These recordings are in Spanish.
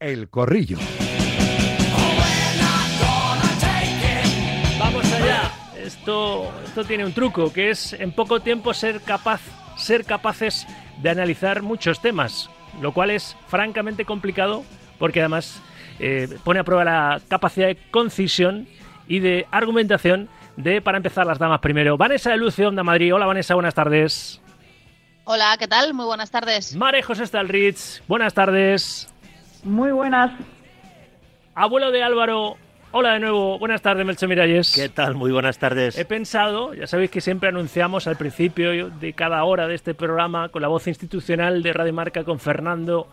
El Corrillo. Vamos allá. Esto, esto tiene un truco, que es en poco tiempo ser capaz, ser capaces de analizar muchos temas, lo cual es francamente complicado porque además eh, pone a prueba la capacidad de concisión y de argumentación de, para empezar, las damas primero. Vanessa de Lucio, Onda Madrid. Hola Vanessa, buenas tardes. Hola, ¿qué tal? Muy buenas tardes. Mare José Stalritz, buenas tardes. Muy buenas. Abuelo de Álvaro, hola de nuevo. Buenas tardes, Melcho Miralles. ¿Qué tal? Muy buenas tardes. He pensado, ya sabéis que siempre anunciamos al principio de cada hora de este programa con la voz institucional de Radio Marca con Fernando,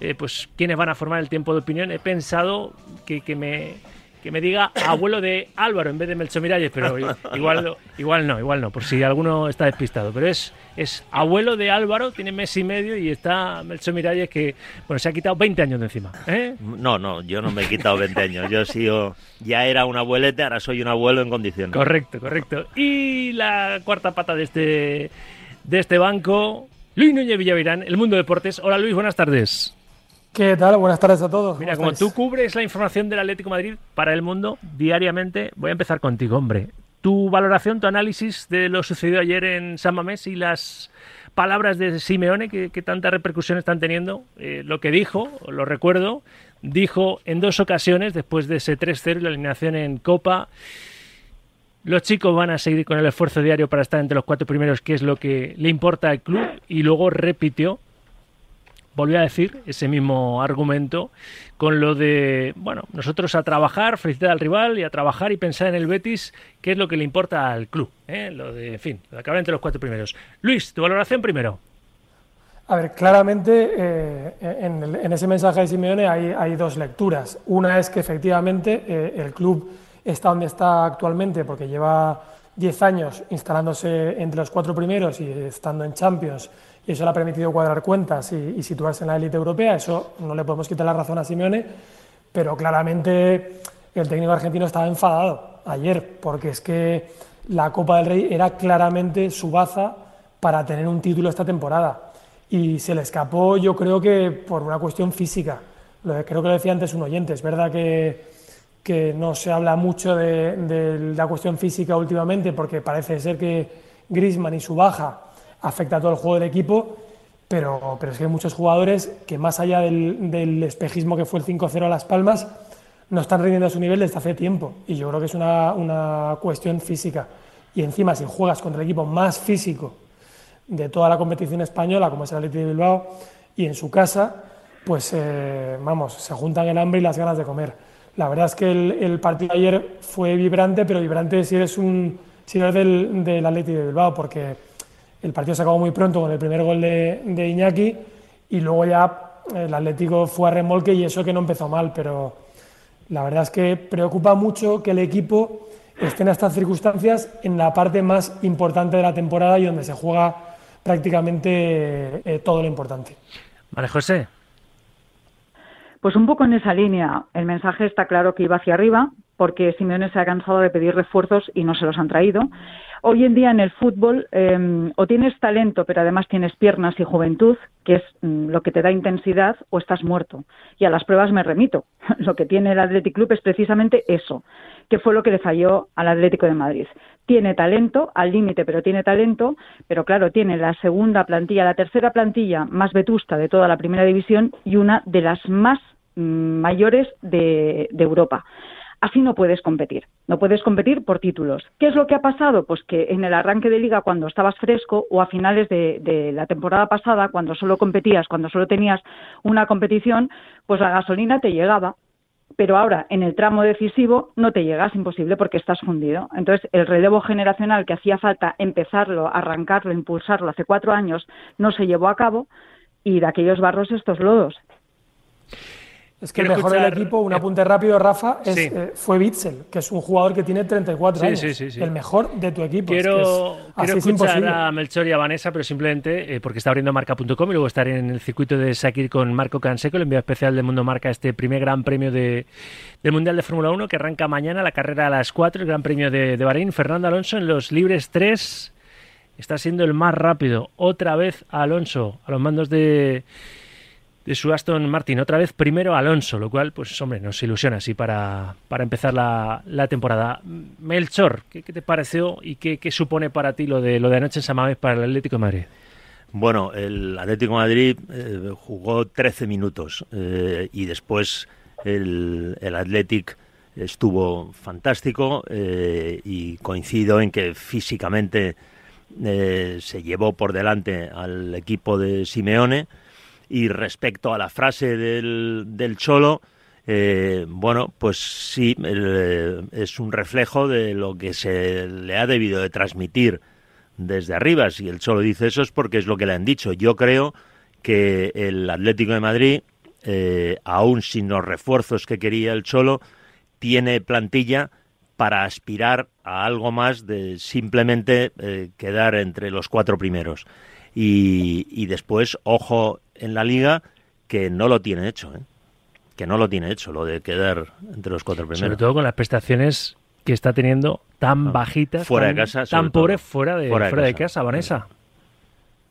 eh, pues quiénes van a formar el tiempo de opinión. He pensado que, que me que me diga abuelo de Álvaro en vez de Melcho Miralles, pero igual, igual no, igual no, por si alguno está despistado. Pero es, es abuelo de Álvaro, tiene mes y medio y está Melcho Miralles que bueno, se ha quitado 20 años de encima. ¿eh? No, no, yo no me he quitado 20 años. Yo sigo, ya era un abuelete, ahora soy un abuelo en condiciones. Correcto, correcto. Y la cuarta pata de este, de este banco, Luis Núñez Villavirán, El Mundo Deportes. Hola Luis, buenas tardes. ¿Qué tal? Buenas tardes a todos. Mira, como tú cubres la información del Atlético de Madrid para el mundo diariamente, voy a empezar contigo, hombre. Tu valoración, tu análisis de lo sucedido ayer en San Mamés y las palabras de Simeone que, tanta repercusión están teniendo. Eh, lo que dijo, lo recuerdo, dijo en dos ocasiones, después de ese 3-0 la alineación en Copa, los chicos van a seguir con el esfuerzo diario para estar entre los cuatro primeros, que es lo que le importa al club, y luego repitió volvió a decir ese mismo argumento con lo de, bueno, nosotros a trabajar, felicitar al rival y a trabajar y pensar en el Betis, que es lo que le importa al club. ¿eh? Lo de, en fin, lo de acabar entre los cuatro primeros. Luis, tu valoración primero. A ver, claramente eh, en, ese mensaje de Simeone hay, dos lecturas. Una es que efectivamente eh, el club está donde está actualmente porque lleva 10 años instalándose entre los cuatro primeros y estando en Champions y eso le ha permitido cuadrar cuentas y, situarse en la élite europea. Eso no le podemos quitar la razón a Simeone, pero claramente el técnico argentino estaba enfadado ayer, porque es que la Copa del Rey era claramente su baza para tener un título esta temporada. Y se le escapó, yo creo que por una cuestión física. Creo que lo decía antes un oyente. Es verdad que, que no se habla mucho de, de la cuestión física últimamente, porque parece ser que Grisman y su baja afecta a todo el juego del equipo, pero, pero es que hay muchos jugadores que más allá del, espejismo que fue el 5-0 a Las Palmas, no están rindiendo a su nivel desde hace tiempo. Y yo creo que es una, una cuestión física. Y encima, si juegas contra el equipo más físico de toda la competición española, como es el Atlético de Bilbao, y en su casa, pues eh, vamos, se juntan el hambre y las ganas de comer. La verdad es que el, partido de ayer fue vibrante, pero vibrante si eres un si eres del, del Atlético de Bilbao, porque el partido se acabó muy pronto con el primer gol de, Iñaki y luego ya el Atlético fue a remolque y eso que no empezó mal, pero la verdad es que preocupa mucho que el equipo esté en estas circunstancias en la parte más importante de la temporada y donde se juega prácticamente eh, todo lo importante. Vale, José. Pues un poco en esa línea. El mensaje está claro que iba hacia arriba, porque Simeone se ha cansado de pedir refuerzos y no se los han traído. Hoy en día en el fútbol em, o tienes talento, pero además tienes piernas y juventud, que es mm, lo que te da intensidad, o estás muerto. Y a las pruebas me remito. lo que tiene el Athletic Club es precisamente eso, que fue lo que le falló al Atlético de Madrid. Tiene talento, al límite, pero tiene talento, pero claro, tiene la segunda plantilla, la tercera plantilla más vetusta de toda la primera división y una de las más mm, mayores de Europa. Así no puedes competir. No puedes competir por títulos. ¿Qué es lo que ha pasado? Pues que en el arranque de liga, cuando estabas fresco, o a finales de, la temporada pasada, cuando solo competías, cuando solo tenías una competición, pues la gasolina te llegaba. Pero ahora, en el tramo decisivo, no te llega, es imposible porque estás fundido. Entonces, el relevo generacional que hacía falta empezarlo, arrancarlo, impulsarlo hace cuatro años, no se llevó a cabo y de aquellos barros estos lodos. Es que el mejor del equipo, un apunte rápido, Rafa, eh, fue Bitzel, que es un jugador que tiene 34 años. el mejor de tu equipo. Quiero, escuchar a Melchor y a Vanessa, pero simplemente eh, porque está abriendo marca.com y luego estaré en el circuito de Sakir con Marco Canseco, el envío especial de Mundo Marca, este primer gran premio de, del Mundial de Fórmula 1 que arranca mañana, la carrera a las 4, el gran premio de, de Bahrein. Fernando Alonso en los libres 3 está siendo el más rápido. Otra vez Alonso a los mandos de de su Aston Martin. Otra vez primero Alonso, lo cual, pues hombre, nos ilusiona así para, para empezar la, la temporada. Melchor, ¿qué, ¿qué, te pareció y qué, qué, supone para ti lo de lo de anoche en Samamés para el Atlético de Madrid? Bueno, el Atlético de Madrid eh, jugó 13 minutos eh, y después el, el estuvo fantástico eh, y coincido en que físicamente se llevó por delante al equipo de Simeone y respecto a la frase del, del Cholo, eh, bueno, pues sí, el, es un reflejo de lo que se le ha debido de transmitir desde arriba. Si el Cholo dice eso es porque es lo que le han dicho. Yo creo que el Atlético de Madrid, eh, aún sin los refuerzos que quería el Cholo, tiene plantilla para aspirar a algo más de simplemente eh, quedar entre los cuatro primeros. Y, después, ojo en la liga, que no lo tiene hecho, ¿eh? que no lo tiene hecho, lo de quedar entre los cuatro primeros. Sobre todo con las prestaciones que está teniendo tan bajitas, fuera tan, de casa, tan pobres fuera de, fuera de fuera casa. de casa, Vanessa.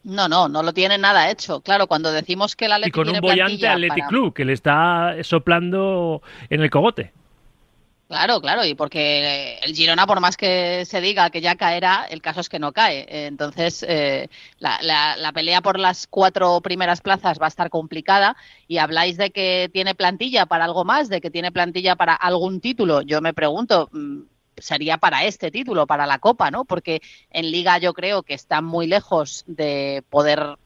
No, no, no lo tiene nada hecho. Claro, cuando decimos que el Y Atlético con un bollante Athletic para... Club que le está soplando en el cogote. Claro, claro, y porque el Girona, por más que se diga que ya caerá, el caso es que no cae. Entonces, eh, la, la, la, pelea por las cuatro primeras plazas va a estar complicada y habláis de que tiene plantilla para algo más, de que tiene plantilla para algún título. Yo me pregunto, mm, sería para este título, para la Copa, ¿no? Porque en Liga yo creo que está muy lejos de poder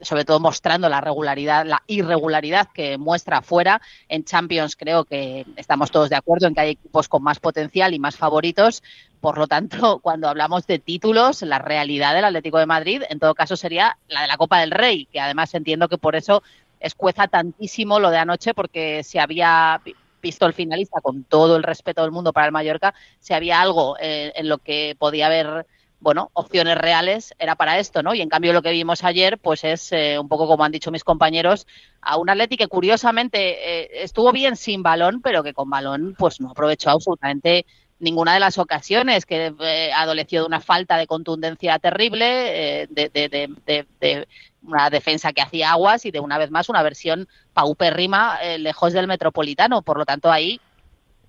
sobre todo mostrando la regularidad, la irregularidad que muestra afuera. En Champions creo que estamos todos de acuerdo en que hay equipos con más potencial y más favoritos. Por lo tanto, cuando hablamos de títulos, la realidad del Atlético de Madrid, en todo caso, sería la de la Copa del Rey, que además entiendo que por eso escueza tantísimo lo de anoche, porque si había visto el finalista con todo el respeto del mundo para el Mallorca, si había algo eh, en lo que podía haber bueno, opciones reales era para esto, ¿no? Y en cambio lo que vimos ayer, pues es eh, un poco como han dicho mis compañeros, a un Atleti que curiosamente eh, estuvo bien sin balón, pero que con balón pues no aprovechó absolutamente ninguna de las ocasiones, que eh, adoleció de una falta de contundencia terrible, de, de, de, de, una defensa que hacía aguas y de una vez más una versión paupérrima lejos del metropolitano. Por lo tanto, ahí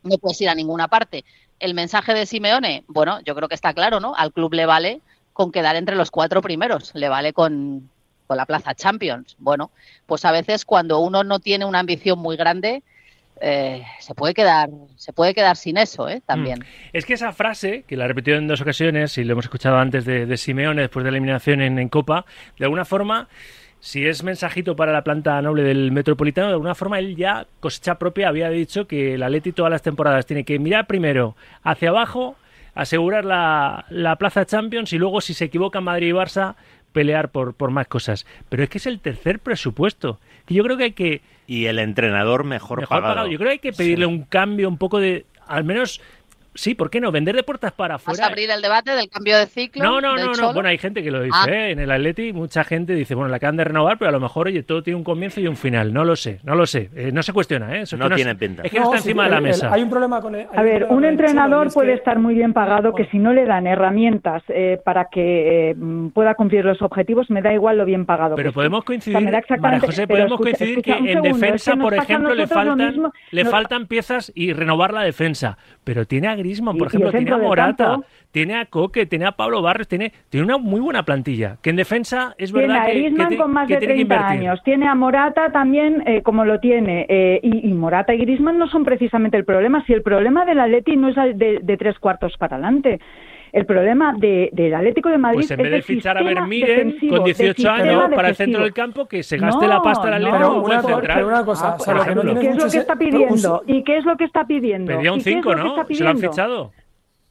no puedes ir a ninguna parte el mensaje de Simeone, bueno, yo creo que está claro, ¿no? Al club le vale con quedar entre los cuatro primeros, le vale con, con, la plaza Champions. Bueno, pues a veces cuando uno no tiene una ambición muy grande, eh, se puede quedar se puede quedar sin eso ¿eh? también. Mm. Es que esa frase, que la ha repetido en dos ocasiones y lo hemos escuchado antes de, de Simeone después de la eliminación en, en Copa, de alguna forma si es mensajito para la planta noble del Metropolitano, de alguna forma él ya, cosecha propia, había dicho que el Atleti todas las temporadas tiene que mirar primero hacia abajo, asegurar la, la plaza Champions y luego, si se equivocan Madrid y Barça, pelear por, por más cosas. Pero es que es el tercer presupuesto. Que yo creo que hay que... Y el entrenador mejor, mejor pagado. pagado. Yo creo que hay que pedirle sí. un cambio, un poco de... Al menos Sí, ¿por qué no? Vender de puertas para afuera. ¿Vas a abrir el debate del cambio de ciclo? No, no, no, no. Bueno, hay gente que lo dice, ah. ¿eh? En el Atleti mucha gente dice, bueno, la acaban de renovar, pero a lo mejor, oye, todo tiene un comienzo y un final. No lo sé, no lo sé. Eh, no se cuestiona, ¿eh? Eso no, no tiene es, pinta. Es que no, está sí, encima de la mesa. El, hay un problema con el, A ver, un entrenador puede que... estar muy bien pagado que si no le dan herramientas eh, para que eh, pueda cumplir los objetivos, me da igual lo bien pagado. Pero que podemos coincidir, O sea, me da exactamente- María José, pero podemos escucha- coincidir escucha, que en segundo, es defensa, por ejemplo, le faltan, mismo. le faltan piezas y renovar la defensa. Pero tiene a Griezmann, por Y- ejemplo, tiene a Morata, tiene a Coque, tiene a Pablo Barres, tiene, tiene una muy buena plantilla. Que en defensa es Tiene verdad a que, que con más que de tiene que 30 invertir. años. Tiene a Morata también eh, como lo tiene. eh, y, y Morata y Griezmann no son precisamente el problema. Si el problema del Atleti no es de, de tres cuartos para adelante. El problema de- del Atlético de Madrid Pues en es vez de el fichar a Vermiren defensivo, con del 18 sistema años para el centro del campo, que se gaste No, la pasta el Atlético no, una, central. pero una cosa, Ah, o sea, por lo que no ¿Qué es lo que está pidiendo? ¿Y qué es lo que está pidiendo? Pedía un ¿Y qué es 5, lo que ¿no? Se lo han fichado.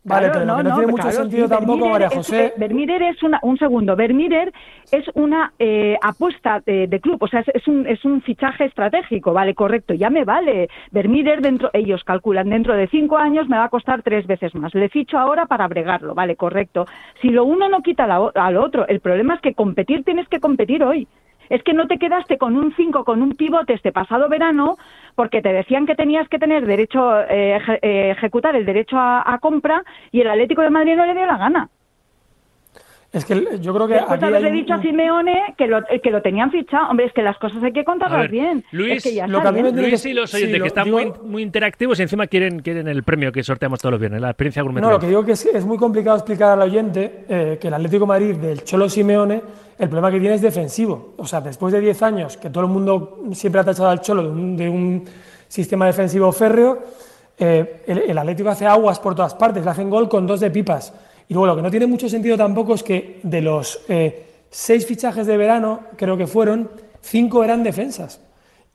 Vale, Claro, pero no, no, tiene mucho claro, sentido tampoco, María es- José. eh, es una, un segundo, Vermeer es una eh, apuesta de, de club, o sea, es, es un, es un fichaje estratégico, vale, correcto, ya me vale. Vermeer dentro, ellos calculan dentro de cinco años me va a costar tres veces más. Le ficho ahora para bregarlo, vale, correcto. Si lo uno no quita la al otro, el problema es que competir tienes que competir hoy. Es que no te quedaste con un 5, con un pivote este pasado verano, porque te decían que tenías que tener derecho, eh, eje- eh, ejecutar el derecho a, a compra y el Atlético de Madrid no le dio la gana. Es que yo creo que. Después de haberle dicho a Simeone que lo, que lo tenían fichado. Hombre, es que las cosas hay que contarlas bien. Luis, es que lo que Luis y los oyentes que están muy, muy interactivos y encima quieren, quieren el premio que sorteamos todos los viernes, la experiencia gourmet. No, lo que digo que es, es muy complicado explicar al oyente eh, que el Atlético Madrid del Cholo Simeone, el problema que tiene es defensivo. O sea, después de 10 años que todo el mundo siempre ha tachado al Cholo de un, de un sistema defensivo férreo, eh, el, el Atlético hace aguas por todas partes, le hacen gol con dos de pipas. Y luego lo que no tiene mucho sentido tampoco es que de los eh, seis fichajes de verano, creo que fueron, cinco eran defensas.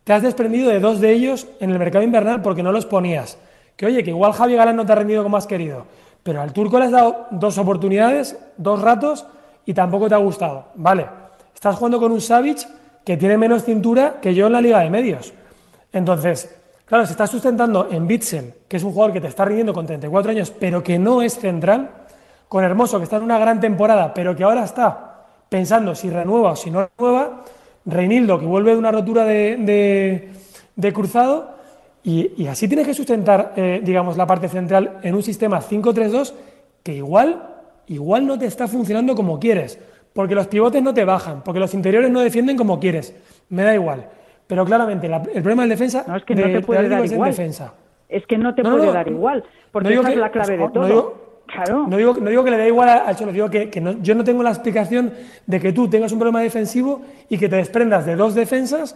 Te has desprendido de dos de ellos en el mercado invernal porque no los ponías. Que oye, que igual Javi Galán no te ha rendido como has querido. Pero al turco le has dado dos oportunidades, dos ratos y tampoco te ha gustado. Vale, estás jugando con un Savic que tiene menos cintura que yo en la Liga de Medios. Entonces, claro, si estás sustentando en Bitzel, que es un jugador que te está rindiendo con 34 años, pero que no es central, con Hermoso, que está en una gran temporada, pero que ahora está pensando si renueva o si no renueva, Reinildo, que vuelve de una rotura de, cruzado, y, así tienes que sustentar, eh, digamos, la parte central en un sistema 5-3-2 que igual, igual no te está funcionando como quieres, porque los pivotes no te bajan, porque los interiores no defienden como quieres, me da igual. Pero claramente el problema del defensa no, es que no te puede dar igual. defensa. Es que no te puede dar igual, porque esa es la clave de todo. No digo, no digo que le dé igual al Cholo, digo que, yo no tengo la explicación de que tú tengas un problema defensivo y que te desprendas de dos defensas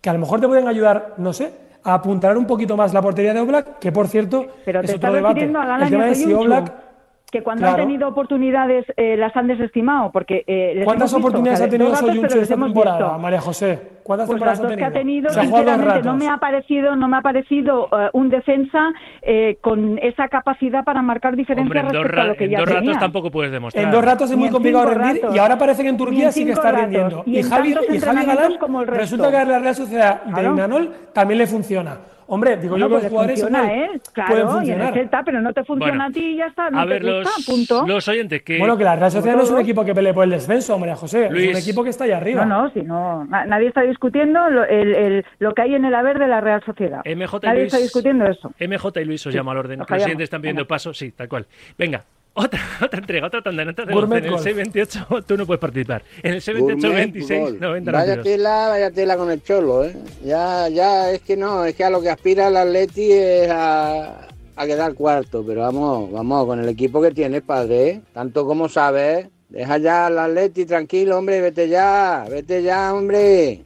que a lo mejor te pueden ayudar, no sé, a apuntar un poquito más la portería de Oblak, que por cierto Pero es otro debate. El tema de si Oblak que cuando han tenido oportunidades eh, las han desestimado porque eh, ¿Cuántas oportunidades ha tenido Soyuncu esta temporada, María José? ¿Cuántas pues temporadas ha tenido? Que ha tenido sinceramente no me ha parecido no me ha parecido uh, un defensa eh, con esa capacidad para marcar diferencias Hombre, respecto a lo que en ya dos tenía. ratos tampoco puedes demostrar. En dos ratos es muy complicado rendir y ahora parece que en Turquía sí que está ratos. rindiendo. Y, y Javi, y Javi Galán como el resto. resulta que a la Real Sociedad de Imanol también le funciona. Hombre, digo yo que pues los jugadores funciona, ¿eh? claro, pueden y en funcionar. el Celta, pero no te funciona Bueno, a ti y ya está, no a te ver, gusta, los, punto. los oyentes que... Bueno, que la Real Sociedad no es un equipo que pelee por el descenso, María José. Luis. Es un equipo que está ahí arriba. No, no, si no, na- nadie está discutiendo lo, el, el- lo que hay en el haber de la Real Sociedad. MJ y nadie Luis- está discutiendo eso. MJ y Luis os llamo al orden. Los siguientes están pidiendo Venga. paso. Sí, tal cual. Venga, otra, otra entrega, otra tanda. En, en el golf. 628 tú no puedes participar. En el 628 Gourmet 26 Golf. 90 Vaya 92. tela, vaya tela con el cholo, ¿eh? Ya, ya, es que no, es que a lo que aspira el Atleti es a, a quedar cuarto, pero vamos, vamos, con el equipo que tienes, padre, tanto como sabes, deja ya al Atleti tranquilo, hombre, vete ya, vete ya, hombre.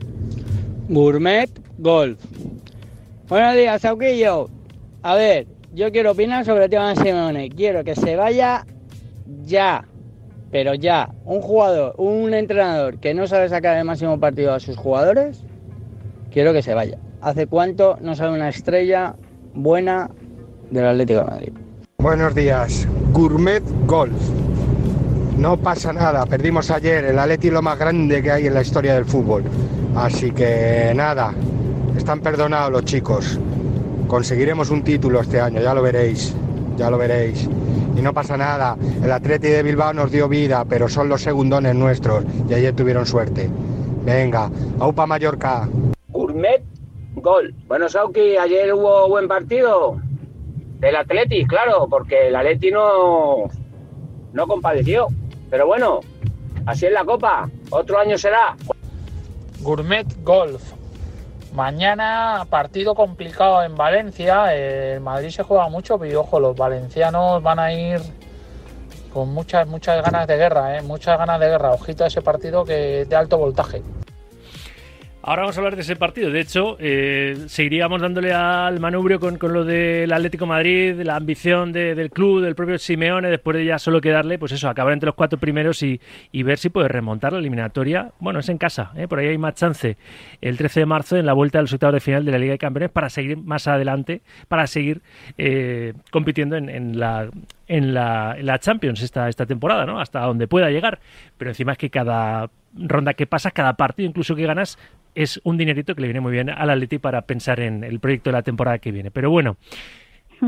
Gourmet Golf. Buenos días, Sauquillo. A ver, yo quiero opinar sobre el tema de Simeone. Quiero que se vaya ya, pero ya. Un jugador, un entrenador que no sabe sacar el máximo partido a sus jugadores, quiero que se vaya. ¿Hace cuánto no sale una estrella buena del Atlético de Madrid? Buenos días. Gourmet Golf. No pasa nada, perdimos ayer el Atleti lo más grande que hay en la historia del fútbol. Así que nada, están perdonados los chicos. Conseguiremos un título este año, ya lo veréis, ya lo veréis. Y no pasa nada, el Atleti de Bilbao nos dio vida, pero son los segundones nuestros y ayer tuvieron suerte. Venga, aupa Mallorca. Gourmet Gol. Bueno, Sauki, ayer hubo buen partido del Atleti, claro, porque el Atleti no, no compadeció. Pero bueno, así es la Copa. Otro año será. Gourmet Golf. Mañana partido complicado en Valencia. El Madrid se juega mucho, pero ojo, los valencianos van a ir con muchas, muchas ganas de guerra, ¿eh? muchas ganas de guerra. Ojito a ese partido que es de alto voltaje. Ahora vamos a hablar de ese partido. De hecho, eh, seguiríamos dándole al manubrio con, con lo del Atlético Madrid, la ambición de- del club, del propio Simeone, después de ya solo quedarle, pues eso, acabar entre los cuatro primeros y, y ver si puede remontar la eliminatoria. Bueno, es en casa, ¿eh? por ahí hay más chance el 13 de marzo en la vuelta los octavos de final de la Liga de Campeones para seguir más adelante, para seguir eh, compitiendo en, en la en la, en la Champions esta, esta temporada, ¿no? Hasta donde pueda llegar. Pero encima es que cada ronda que pasas, cada partido, incluso que ganas, es un dinerito que le viene muy bien al Atleti para pensar en el proyecto de la temporada que viene. Pero bueno,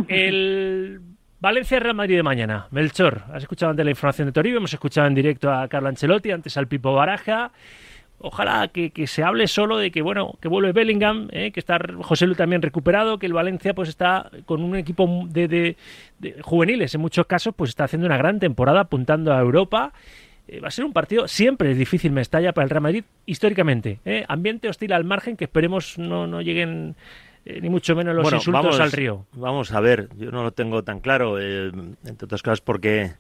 el Valencia Real Madrid de mañana. Melchor, has escuchado antes la información de Toribio, hemos escuchado en directo a Carlo Ancelotti, antes al Pipo Baraja. Ojalá que, se hable solo de que bueno que vuelve Bellingham, eh, que está José Lu también recuperado, que el Valencia pues está con un equipo de- de juveniles en muchos casos, pues está haciendo una gran temporada apuntando a Europa. Eh, va a ser un partido siempre es difícil Mestalla para el Real Madrid históricamente. ¿eh? Ambiente hostil al margen que esperemos no, no lleguen eh, ni mucho menos los insultos vamos, al río. Vamos a ver, yo no lo tengo tan claro, entre otras cosas porque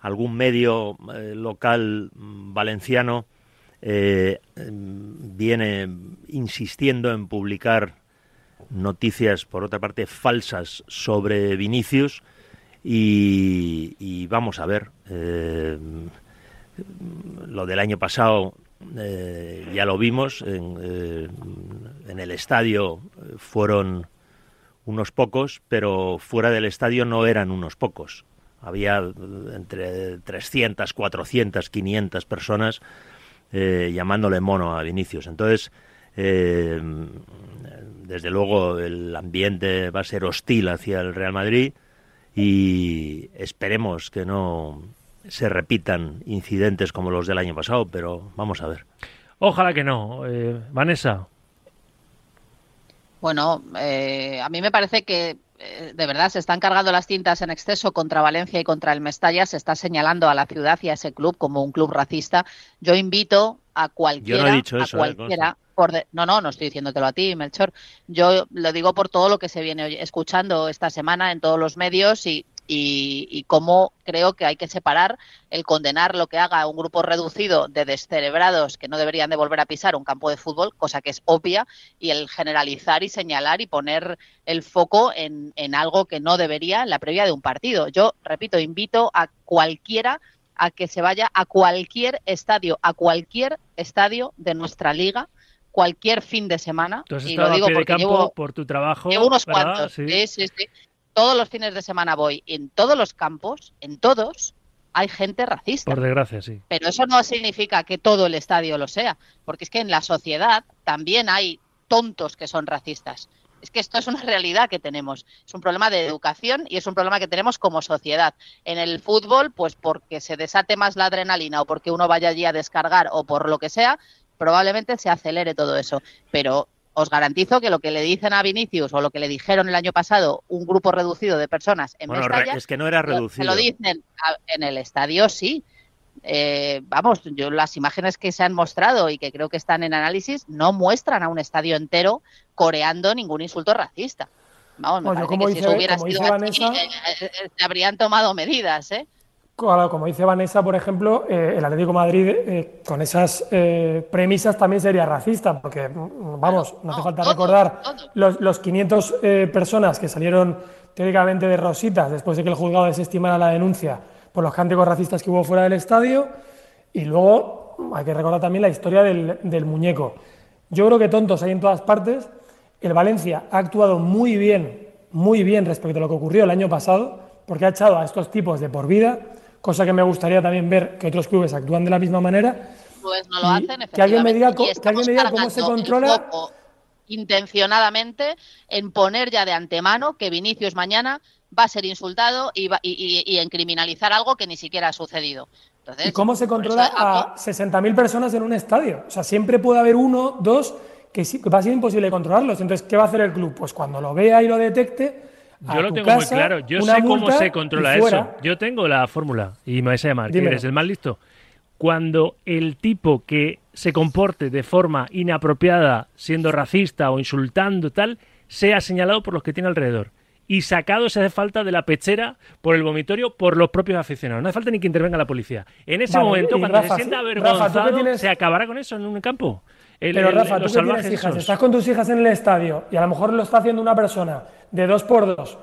algún medio local mm, valenciano mm, viene insistiendo en publicar noticias, por otra parte, falsas sobre Vinicius y, y vamos a ver. eh, lo del año pasado eh, ya lo vimos, en, eh, el estadio eh, fueron unos pocos, pero fuera del estadio no eran unos pocos. Había entre 300, 400, 500 personas llamándole mono a Vinicius. Entonces, desde luego el ambiente va a ser hostil hacia el Real Madrid y esperemos que no se repitan incidentes como los del año pasado, pero vamos a ver. Ojalá que no. Eh, Vanessa, Bueno, eh, a mí me parece que eh, de verdad se están cargando las tintas en exceso contra Valencia y contra el Mestalla. Se está señalando a la ciudad y a ese club como un club racista. Yo invito a cualquiera, Yo no he dicho a eso, eh, cualquiera, por de- no, no, no estoy diciéndotelo a ti, Melchor. Yo lo digo por todo lo que se viene escuchando esta semana en todos los medios y, y, y cómo creo que hay que separar el condenar lo que haga un grupo reducido de descerebrados que no deberían de volver a pisar un campo de fútbol, cosa que es obvia, y el generalizar y señalar y poner el foco en, en algo que no debería en la previa de un partido. Yo, repito, invito a cualquiera a que se vaya a cualquier estadio, a cualquier estadio de nuestra liga, cualquier fin de semana. has y lo digo porque campo llevo, por tu trabajo. llevo unos ¿verdad? cuantos. Sí, sí, sí. Todos los fines de semana voy. En todos los campos, en todos, hay gente racista. Por desgracia, sí. Pero eso no significa que todo el estadio lo sea, porque es que en la sociedad también hay tontos que son racistas. Es que esto es una realidad que tenemos. Es un problema de educación y es un problema que tenemos como sociedad. En el fútbol, pues porque se desate más la adrenalina o porque uno vaya allí a descargar o por lo que sea, probablemente se acelere todo eso. Pero os garantizo que lo que le dicen a Vinicius o lo que le dijeron el año pasado un grupo reducido de personas en Bueno, Mestalla, es que no era lo- se reducido. lo dicen a- en el estadio, sí. Eh, vamos, yo las imágenes que se han mostrado y que creo que están en análisis no muestran a un estadio entero coreando ningún insulto racista. Vamos, me Bueno, parece como que si eso hubiera sido así, eh, eh, eh, se habrían tomado medidas, ¿eh? Como dice Vanessa, por ejemplo, eh, el Atlético de Madrid eh, con esas eh, premisas también sería racista, porque, mm, vamos, no hace falta recordar los, los 500 eh, personas que salieron teóricamente de rositas después de que el juzgado desestimara la denuncia por los cánticos racistas que hubo fuera del estadio, y luego mm, hay que recordar también la historia del, del muñeco. Yo creo que tontos hay en todas partes. El Valencia ha actuado muy bien, muy bien respecto a lo que ocurrió el año pasado, porque ha echado a estos tipos de por vida, cosa que me gustaría también ver que otros clubes actúan de la misma manera. Pues no lo hacen, que alguien me diga efectivamente, que alguien me diga cómo se controla- intencionadamente en poner ya de antemano que Vinicius mañana va a ser insultado y, va- y, y- y en criminalizar algo que ni siquiera ha sucedido. Entonces, ¿Y cómo se por controla eso a 60.000 personas en un estadio? O sea, siempre puede haber uno, dos, que, sí- que va a ser imposible controlarlos. Entonces, ¿qué va a hacer el club? Pues cuando lo vea y lo detecte, Yo lo tengo muy claro. Yo sé cómo se controla eso. Yo tengo la fórmula y me vais a llamar. Dímelo. eres el más listo. Cuando el tipo que se comporte de forma inapropiada, siendo racista o insultando tal, sea señalado por los que tiene alrededor. Y sacado si hace falta de la pechera por el vomitorio por los propios aficionados. No hace falta ni que intervenga la policía. En ese Vale, momento, cuando Rafa, se sienta Rafa, ¿tú qué avergonzado, tienes- se acabará con eso en un campo. El- Pero el- Rafa, los tú que tienes hijas, esos. estás con tus hijas en el estadio y a lo mejor lo está haciendo una persona de dos por dos.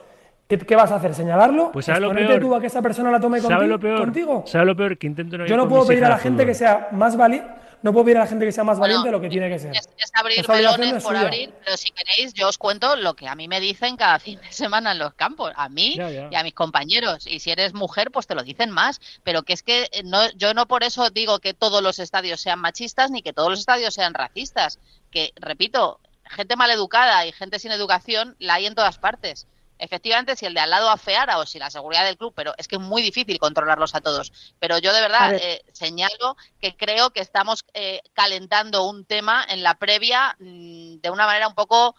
¿Qué, qué vas a hacer? ¿Señalarlo? Pues ¿sabes lo ¿Exponerte peor? tú a que esa persona la tome ¿Sabe conti- lo peor? contigo? ¿Sabe lo peor? Que intento no Yo no puedo pedir a la gente que sea más valiente, no puedo pedir a la gente que sea más valiente de lo que tiene que ser. Es, es abrir Esa melones por suya. abrir, pero si queréis, yo os cuento lo que a mí me dicen cada fin de semana en los campos, a mí Ya, ya. y a mis compañeros. Y si eres mujer, pues te lo dicen más. Pero que es que eh, no, yo no por eso digo que todos los estadios sean machistas ni que todos los estadios sean racistas. Que, repito, gente maleducada y gente sin educación la hay en todas partes. Efectivamente, si el de al lado afeara o si la seguridad del club, pero es que es muy difícil controlarlos a todos. Pero yo de verdad ver. eh, señalo que creo que estamos eh, calentando un tema en la previa mm, de una manera un poco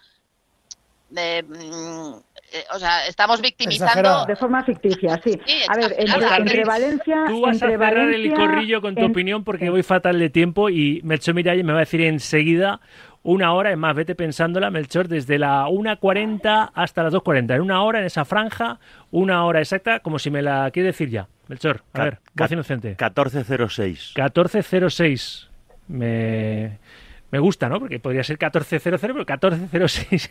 de, mm, eh, o sea, estamos victimizando. De forma ficticia, sí. Sí, A ver, entre, entre Valencia. Tú vas a cerrar el corrillo con tu en- opinión porque voy fatal de tiempo y Melchor Miralles me va a decir enseguida una hora, es más, vete pensándola, Melchor, desde la 1.40 hasta las 2.40. En una hora, en esa franja, una hora exacta, como si me la quiere decir ya. Melchor, a ver, voz inocente. 1406. 1406. Me, me gusta, ¿no? Porque podría ser 1400, pero 1406.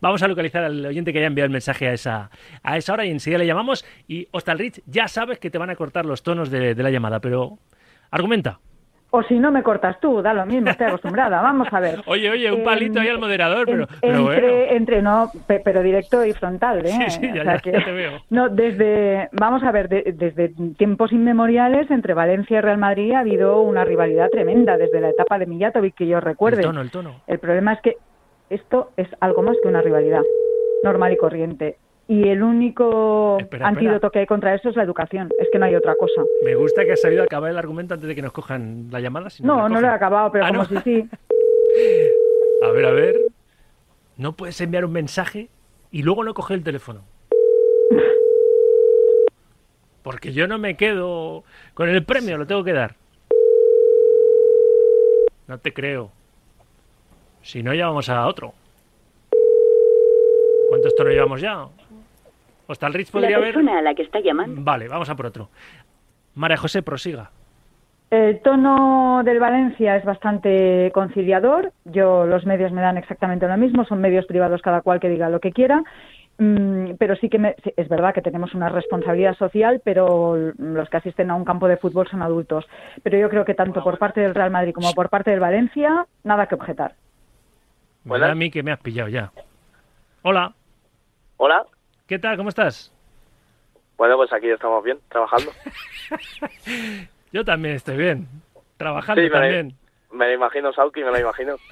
Vamos a localizar al oyente que haya enviado el mensaje a esa, a esa hora y enseguida le llamamos. Y Hostalrich, ya sabes que te van a cortar los tonos de, de la llamada, pero argumenta. O si no me cortas tú, da lo mismo, estoy acostumbrada. Vamos a ver. Oye, oye, un palito ahí al moderador, pero, En- pero entre, bueno. entre, no, pe- pero directo y frontal, ¿eh? Sí, sí, ya, O sea ya, que- ya te veo. No, desde, vamos a ver, de- desde tiempos inmemoriales entre Valencia y Real Madrid ha habido una rivalidad tremenda, desde la etapa de Mijatovic que yo recuerde. El tono, el tono. El problema es que esto es algo más que una rivalidad normal y corriente. Y el único Espera, espera. antídoto que hay contra eso es la educación. Es que no hay otra cosa. Me gusta que has sabido acabar el argumento antes de que nos cojan la llamada. si No, no lo he acabado, pero Ah, como ¿no? si sí. A ver, a ver. No puedes enviar un mensaje y luego no coger el teléfono. Porque yo no me quedo con el premio, lo tengo que dar. No te creo. Si no, ya vamos a otro. ¿Cuántos tonos llevamos ya? ¿Hostal Rich podría la haber? persona a la que está llamando. Vale, vamos a por otro. María José, prosiga. El tono del Valencia es bastante conciliador. Yo, los medios me dan exactamente lo mismo. Son medios privados, cada cual que diga lo que quiera. Mm, pero sí que me- es verdad que tenemos una responsabilidad social, pero los que asisten a un campo de fútbol son adultos. Pero yo creo que tanto por parte del Real Madrid como por parte del Valencia, nada que objetar. Da a mí que me has pillado ya. Hola, Hola. ¿Qué tal? ¿Cómo estás? Bueno, pues aquí estamos bien, trabajando. Yo también estoy bien. Trabajando Sí, me, también. me lo imagino, Sauki, me lo imagino.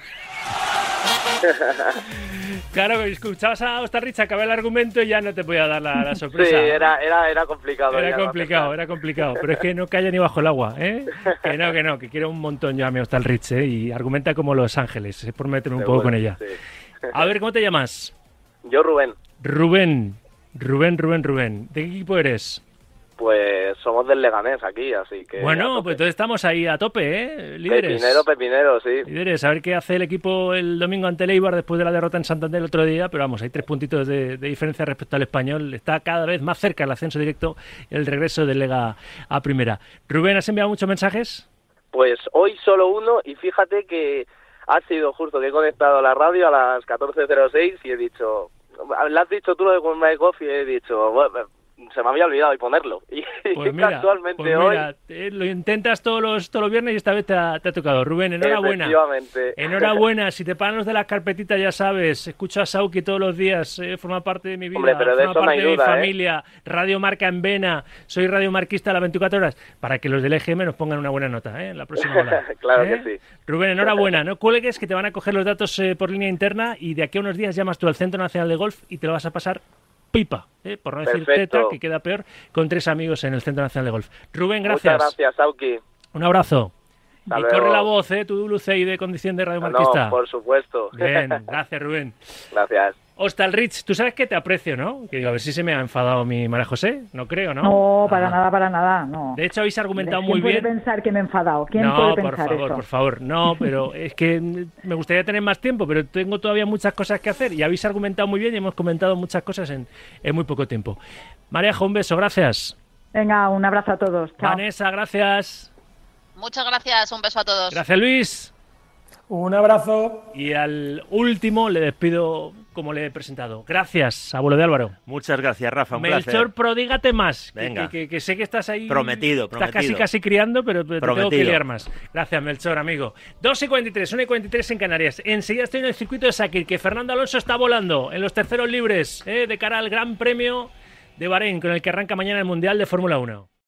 Claro, escuchabas a Ostarrich acabar el argumento y ya no te podía dar la, la Sí, sorpresa. era, era, era complicado. Era no complicado, era complicado. Pero es que no calla ni bajo el agua, ¿eh? Que no, que no, que quiero un montón yo a mi Ostalrich, ¿eh? Y argumenta como Los Ángeles, es por meterme un poco con ella. sí. A ver, ¿cómo te llamas? Yo, Rubén, Rubén. Rubén, Rubén, Rubén. ¿De qué equipo eres? pues somos del Leganés aquí, así que... a Bueno, pues entonces estamos ahí a tope, ¿eh? Líderes. Pepinero, pepinero, sí. Líderes, a ver qué hace el equipo el domingo ante el Eibar después de la derrota en Santander el otro día, pero vamos, hay tres puntitos de, de diferencia respecto al español. Está cada vez más cerca el ascenso directo y el regreso del Lega a primera. Rubén, ¿has enviado muchos mensajes? Pues hoy solo uno y fíjate que ha sido justo que he conectado la radio a las 14.06 y he dicho... Le has dicho tú lo de Gourmet Coffee he dicho... "Bueno, se me había olvidado y ponerlo. Y Pues mira, casualmente pues hoy... eh, lo intentas todos los, todos los viernes y esta vez te ha, te ha tocado. Rubén, enhorabuena. Efectivamente. Enhorabuena, si te pagan los de las carpetitas ya sabes, escucho a Sauki todos los días, eh, forma parte de mi vida, Hombre, pero de forma eso no parte de mi ¿eh? familia, Radio Marca en Vena, soy radiomarquista a las 24 horas, para que los del EGM nos pongan una buena nota ¿eh? en la próxima hora. claro que sí. Rubén, enhorabuena, no cuelgues que te van a coger los datos eh, por línea interna y de aquí a unos días llamas tú al Centro Nacional de Golf y te lo vas a pasar pipa, ¿eh? por no decir Perfecto. teta, que queda peor, con tres amigos en el Centro Nacional de Golf. Rubén, gracias. Muchas gracias, Sauki. Un abrazo. Hasta y luego. corre la voz, ¿eh? Tu dulce y de condición de Radio No, Marquista. por supuesto. Bien, gracias, Rubén. Gracias. Hostal Rich, tú sabes que te aprecio, ¿no? Que digo, a ver si se me ha enfadado mi María José. No creo, ¿no? No, para Ah. nada, para nada, no. De hecho, habéis argumentado ¿Quién muy puede bien. pensar que me he enfadado? ¿Quién no, puede por pensar favor, eso? por favor. No, pero es que me gustaría tener más tiempo, pero tengo todavía muchas cosas que hacer y habéis argumentado muy bien y hemos comentado muchas cosas en, en muy poco tiempo. María, un beso, gracias. Venga, un abrazo a todos. Chao. Vanessa, gracias. Muchas gracias, un beso a todos. Gracias, Luis. Un abrazo. Y al último le despido como le he presentado. Gracias, abuelo de Álvaro. Muchas gracias, Rafa. Un Melchor, placer. prodígate más. Venga. Que, que- que sé que estás ahí. Prometido, Estás prometido. casi, casi criando, pero, te tengo que Prometido. liar más. Gracias, Melchor, amigo. 2 y 43, 1 y 43 en Canarias. Enseguida estoy en el circuito de Sakir, que Fernando Alonso está volando en los terceros libres, eh, de cara al Gran Premio de Bahrein, con el que arranca mañana el Mundial de Fórmula 1.